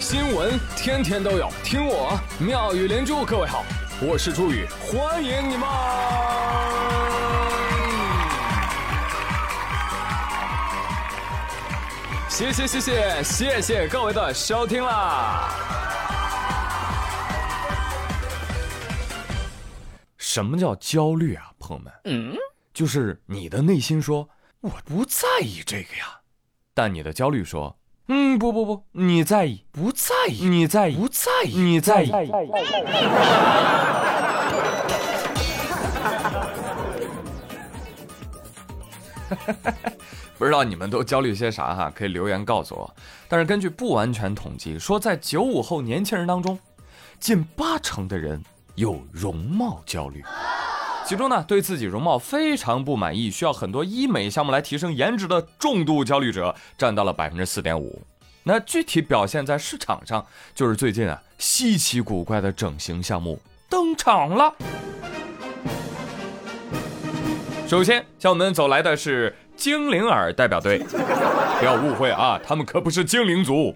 新闻天天都有，听我妙语连珠。各位好，我是朱宇，欢迎你们！谢谢谢谢谢谢各位的收听啦！什么叫焦虑啊，朋友们？嗯，就是你的内心说我不在意这个呀，但你的焦虑说。嗯，不不不，你在意，不在意，你在意，不在意，你在意。不知道你们都焦虑些啥哈？可以留言告诉我。但是根据不完全统计，说在九五后年轻人当中，近八成的人有容貌焦虑。其中呢，对自己容貌非常不满意，需要很多医美项目来提升颜值的重度焦虑者占到了百分之四点五。那具体表现在市场上，就是最近啊，稀奇古怪的整形项目登场了。首先向我们走来的是精灵耳代表队，不要误会啊，他们可不是精灵族。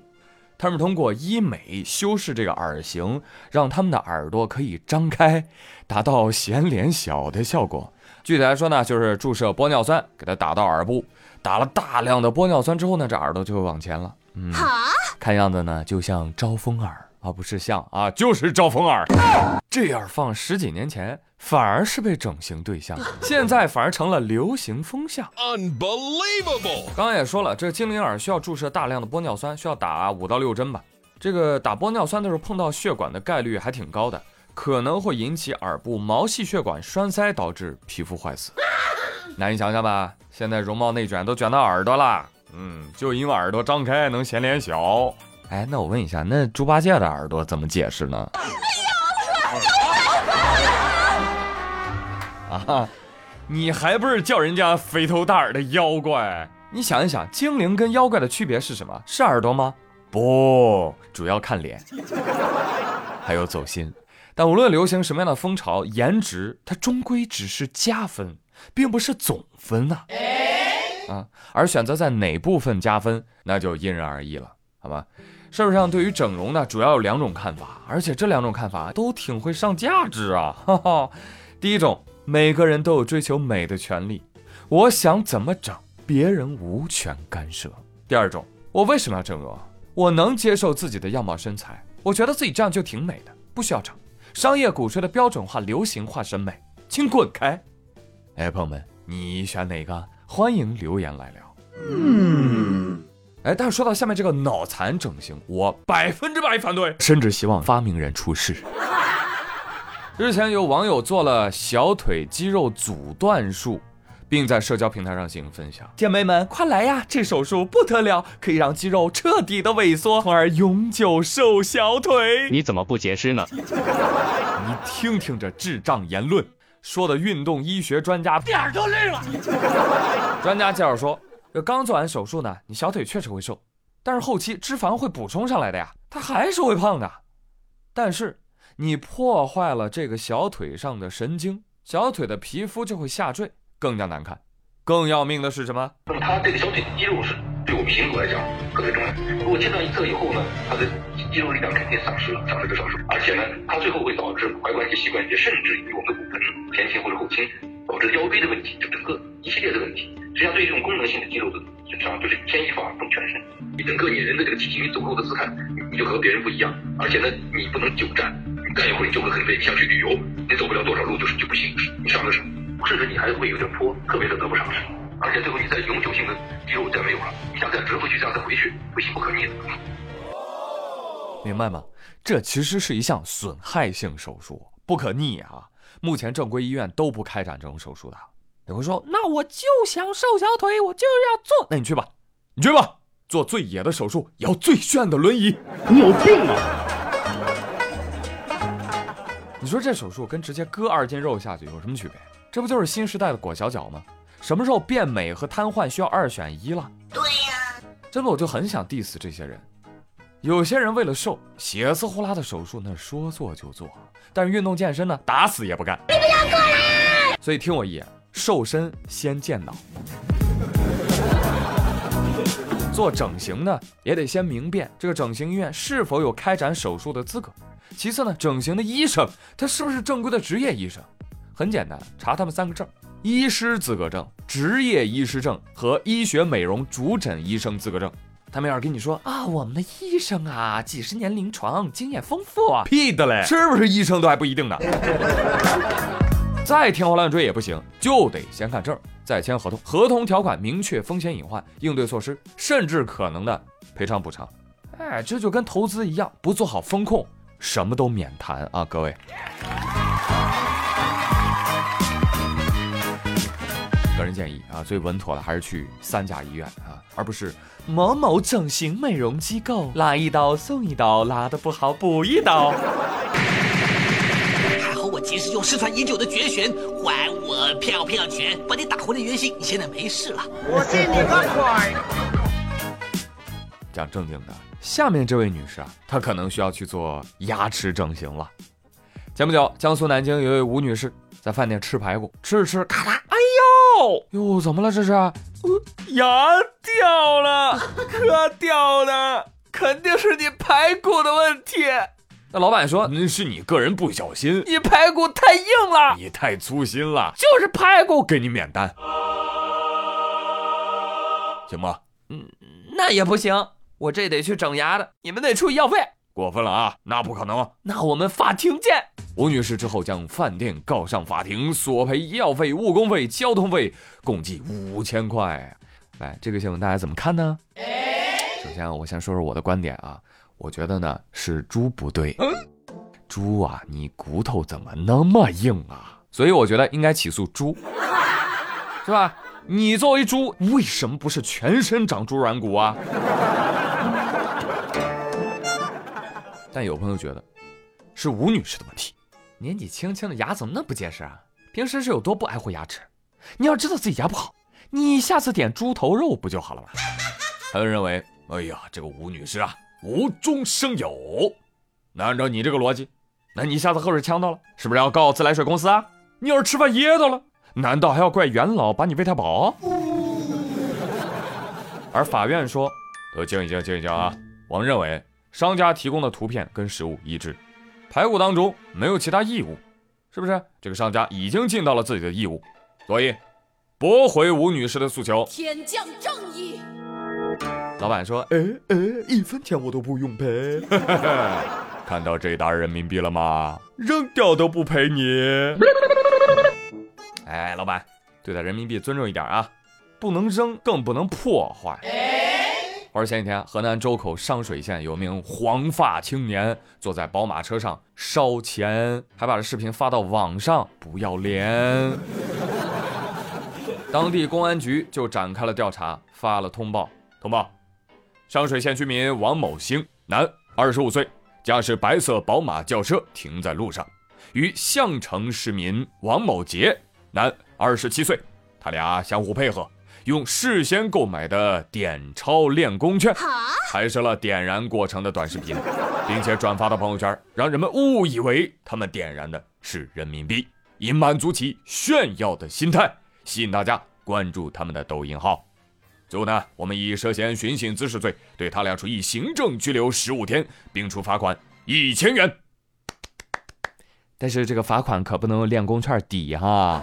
他们通过医美修饰这个耳型，让他们的耳朵可以张开，达到显脸小的效果。具体来说呢，就是注射玻尿酸，给它打到耳部，打了大量的玻尿酸之后呢，这耳朵就会往前了。嗯，看样子呢，就像招风耳，而不是像啊，就是招风耳。这样放十几年前。反而是被整形对象，现在反而成了流行风向。Unbelievable！刚刚也说了，这精灵耳需要注射大量的玻尿酸，需要打五到六针吧。这个打玻尿酸的时候碰到血管的概率还挺高的，可能会引起耳部毛细血管栓塞，导致皮肤坏死。那你想想吧，现在容貌内卷都卷到耳朵了，嗯，就因为耳朵张开能显脸小。哎，那我问一下，那猪八戒的耳朵怎么解释呢？啊，你还不是叫人家肥头大耳的妖怪？你想一想，精灵跟妖怪的区别是什么？是耳朵吗？不，主要看脸，还有走心。但无论流行什么样的风潮，颜值它终归只是加分，并不是总分呐。啊，而选择在哪部分加分，那就因人而异了，好吧？社会上对于整容呢，主要有两种看法，而且这两种看法都挺会上价值啊。哈哈，第一种。每个人都有追求美的权利，我想怎么整，别人无权干涉。第二种，我为什么要整容？我能接受自己的样貌身材，我觉得自己这样就挺美的，不需要整。商业鼓吹的标准化、流行化审美，请滚开！哎，朋友们，你选哪个？欢迎留言来聊。嗯，哎，但是说到下面这个脑残整形，我百分之百反对，甚至希望发明人出事。日前有网友做了小腿肌肉阻断术，并在社交平台上进行分享。姐妹们，快来呀！这手术不得了，可以让肌肉彻底的萎缩，从而永久瘦小腿。你怎么不解释呢？你听听这智障言论，说的运动医学专家脸都绿了。专家介绍说，这这刚做完手术呢，你小腿确实会瘦，但是后期脂肪会补充上来的呀，它还是会胖的。但是。你破坏了这个小腿上的神经，小腿的皮肤就会下坠，更加难看。更要命的是什么？那么它这个小腿肌肉是对我们行走来讲特别重要。如果切断一侧以后呢，它的肌肉力量肯定丧失了，丧失的少数。而且呢，它最后会导致踝关节、膝关节，甚至于我们的骨盆前倾或者后倾，导致腰椎的问题，就整个一系列的问题。实际上，对于这种功能性的肌肉的损伤，就是牵一发动全身。你整个你人的这个体型，你走路的姿态，你就和别人不一样。而且呢，你不能久站。干一会儿你就会很累，你想去旅游，你走不了多少路就是就不行，你上个手，甚至你还会有点坡，特别的得不偿失。而且最后你再永久性的肌肉再没有了，你想再折回去，这样再回去，不行不可逆的。明白吗？这其实是一项损害性手术，不可逆啊。目前正规医院都不开展这种手术的。你会说，那我就想瘦小腿，我就要做，那你去吧，你去吧，做最野的手术，摇最炫的轮椅，你有病啊！你说这手术跟直接割二斤肉下去有什么区别？这不就是新时代的裹小脚吗？什么时候变美和瘫痪需要二选一了？对呀，真的我就很想 diss 这些人。有些人为了瘦，血丝呼啦的手术那说做就做，但是运动健身呢，打死也不干。你不要过来！所以听我一言，瘦身先健脑。做整形呢，也得先明辨这个整形医院是否有开展手术的资格。其次呢，整形的医生他是不是正规的职业医生？很简单，查他们三个证：医师资格证、执业医师证和医学美容主诊医生资格证。他们要是跟你说啊，我们的医生啊，几十年临床经验丰富啊，屁的嘞！是不是医生都还不一定呢？再天花乱坠也不行，就得先看证，再签合同。合同条款明确风险隐患、应对措施，甚至可能的赔偿补偿。哎，这就跟投资一样，不做好风控，什么都免谈啊，各位。人建议啊，最稳妥的还是去三甲医院啊，而不是某某整形美容机构，拉一刀送一刀，拉的不好补一刀。还好我及时用失传已久的绝学还我票票拳，把你打回了原形，你现在没事了。我信你个鬼！讲正经的，下面这位女士啊，她可能需要去做牙齿整形了。前不久，江苏南京有一位吴女士在饭店吃排骨，吃着吃，咔啦，哟，怎么了这是？呃，牙掉了，可掉了，肯定是你排骨的问题。那老板说，那是你个人不小心，你排骨太硬了，你太粗心了，就是排骨，给你免单，行吗？嗯，那也不行，我这得去整牙的，你们得出医药费。过分了啊！那不可能，那我们法庭见。吴女士之后将饭店告上法庭，索赔医药费、误工费、交通费，共计五千块。来，这个新闻大家怎么看呢？首先，我先说说我的观点啊，我觉得呢是猪不对。猪啊，你骨头怎么那么硬啊？所以我觉得应该起诉猪，是吧？你作为猪，为什么不是全身长猪软骨啊？但有朋友觉得是吴女士的问题，年纪轻轻的牙怎么那么不结实啊？平时是有多不爱护牙齿？你要知道自己牙不好，你下次点猪头肉不就好了吗？还有认为，哎呀，这个吴女士啊，无中生有。那按照你这个逻辑，那你下次喝水呛到了，是不是要告自来水公司啊？你要是吃饭噎到了，难道还要怪元老把你喂太饱？而法院说，都静一静，静一静啊！我们认为。商家提供的图片跟实物一致，排骨当中没有其他异物，是不是？这个商家已经尽到了自己的义务，所以驳回吴女士的诉求。天降正义。老板说：“哎哎，一分钱我都不用赔。看到这沓人民币了吗？扔掉都不赔你。哎，老板，对待人民币尊重一点啊，不能扔，更不能破坏。”说前几天，河南周口商水县有名黄发青年坐在宝马车上烧钱，还把这视频发到网上，不要脸。当地公安局就展开了调查，发了通报：通报，商水县居民王某兴，男，二十五岁，驾驶白色宝马轿车停在路上，与项城市民王某杰，男，二十七岁，他俩相互配合。用事先购买的点钞练功券拍摄了点燃过程的短视频，并且转发到朋友圈，让人们误以为他们点燃的是人民币，以满足其炫耀的心态，吸引大家关注他们的抖音号。最后呢，我们以涉嫌寻衅滋事罪对他俩处以行政拘留十五天，并处罚款一千元。但是这个罚款可不能用练功券抵哈。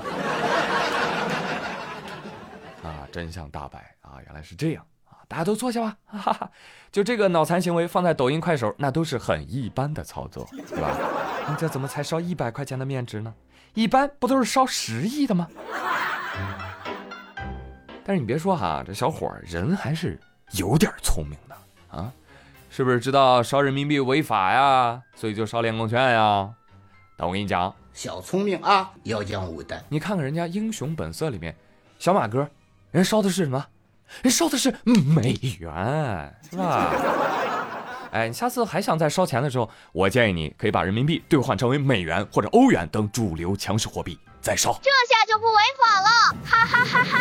真相大白啊！原来是这样啊！大家都坐下吧。哈哈，就这个脑残行为放在抖音、快手，那都是很一般的操作，对吧？你这怎么才烧一百块钱的面值呢？一般不都是烧十亿的吗？但是你别说哈，这小伙人还是有点聪明的啊！是不是知道烧人民币违法呀？所以就烧练功券呀？但我跟你讲，小聪明啊，要讲武的。你看看人家《英雄本色》里面，小马哥。人烧的是什么？人烧的是美元，是吧？哎，你下次还想再烧钱的时候，我建议你可以把人民币兑换成为美元或者欧元等主流强势货币再烧，这下就不违法了，哈哈哈哈！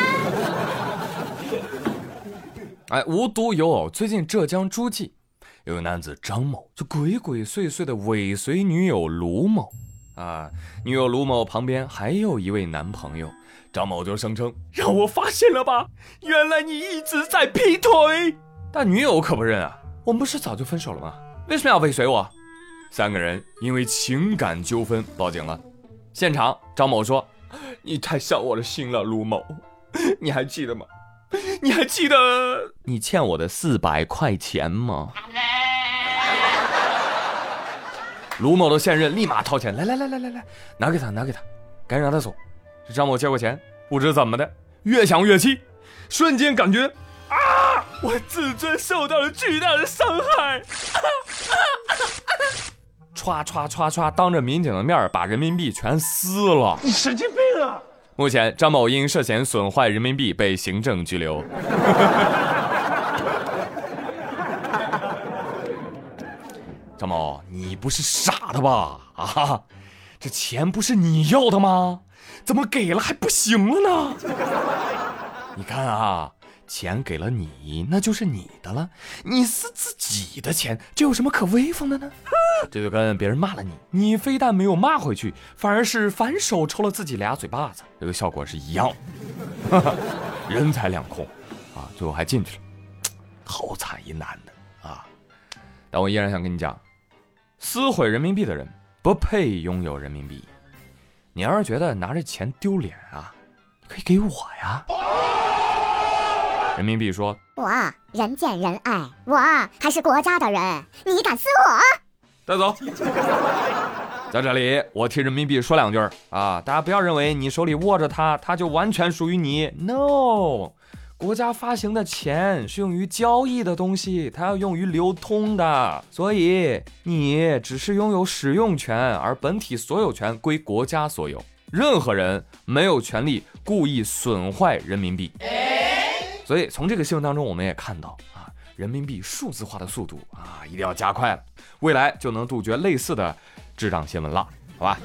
哎，无独有偶，最近浙江诸暨有个男子张某就鬼鬼祟祟的尾随女友卢某，啊，女友卢某旁边还有一位男朋友。张某就声称：“让我发现了吧，原来你一直在劈腿。”但女友可不认啊，我们不是早就分手了吗？为什么要尾随我？三个人因为情感纠纷报警了。现场，张某说：“你太伤我的心了，卢某，你还记得吗？你还记得你欠我的四百块钱吗？” 卢某的现任立马掏钱，来来来来来来，拿给他，拿给他，赶紧让他走。这张某接过钱，不知怎么的，越想越气，瞬间感觉啊，我自尊受到了巨大的伤害。歘歘歘歘，当着民警的面把人民币全撕了。你神经病啊！目前，张某因涉嫌损坏人民币被行政拘留。张某，你不是傻的吧？啊，这钱不是你要的吗？怎么给了还不行了呢？你看啊，钱给了你，那就是你的了。你撕自己的钱，这有什么可威风的呢？这就跟别人骂了你，你非但没有骂回去，反而是反手抽了自己俩嘴巴子，这个效果是一样。人财两空，啊，最后还进去了，好惨一男的啊！但我依然想跟你讲。撕毁人民币的人不配拥有人民币。你要是觉得拿着钱丢脸啊，可以给我呀。人民币说：“我人见人爱，我还是国家的人，你敢撕我？”带走。在这里，我替人民币说两句啊，大家不要认为你手里握着它，它就完全属于你。No。国家发行的钱是用于交易的东西，它要用于流通的，所以你只是拥有使用权，而本体所有权归国家所有。任何人没有权利故意损坏人民币。所以从这个新闻当中，我们也看到啊，人民币数字化的速度啊，一定要加快了，未来就能杜绝类似的智障新闻了，好吧？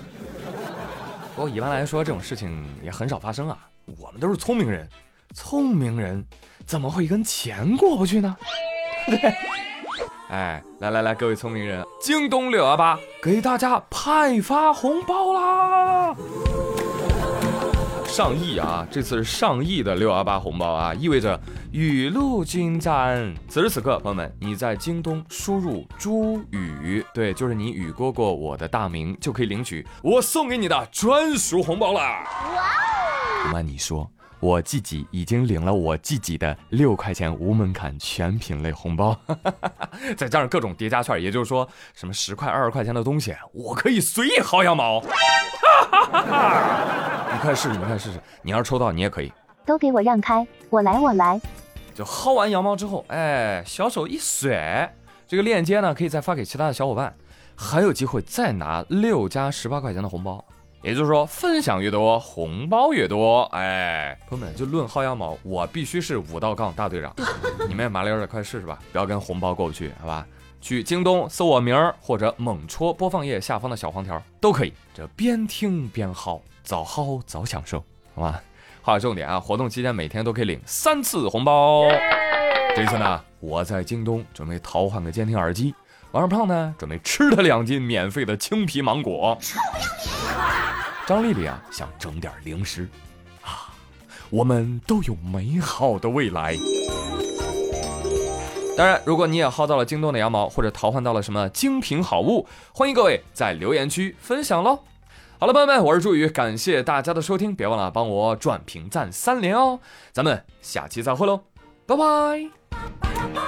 不过一般来说，这种事情也很少发生啊，我们都是聪明人。聪明人怎么会跟钱过不去呢？对，哎，来来来，各位聪明人，京东六幺八给大家派发红包啦！上亿啊，这次是上亿的六幺八红包啊，意味着雨露均沾。此时此刻，朋友们，你在京东输入“朱雨”，对，就是你雨过过我的大名，就可以领取我送给你的专属红包啦！哇哦！不瞒你说。我自己已经领了我自己的六块钱无门槛全品类红包，再加上各种叠加券，也就是说，什么十块、二十块钱的东西，我可以随意薅羊毛。你快试试，你快试试，你要是抽到，你也可以。都给我让开，我来，我来。就薅完羊毛之后，哎，小手一甩，这个链接呢，可以再发给其他的小伙伴，还有机会再拿六加十八块钱的红包。也就是说，分享越多，红包越多。哎，朋友们，就论薅羊毛，我必须是五道杠大队长。你们也麻溜的，快试试吧，不要跟红包过不去，好吧？去京东搜我名儿，或者猛戳播放页下方的小黄条，都可以。这边听边薅，早薅早享受，好吧？划重点啊，活动期间每天都可以领三次红包。这次呢，我在京东准备淘换个监听耳机，王二胖呢准备吃他两斤免费的青皮芒果。张丽丽啊，想整点零食，啊，我们都有美好的未来。当然，如果你也薅到了京东的羊毛，或者淘换到了什么精品好物，欢迎各位在留言区分享喽。好了，朋友们，我是朱宇，感谢大家的收听，别忘了帮我转评赞三连哦。咱们下期再会喽，拜拜。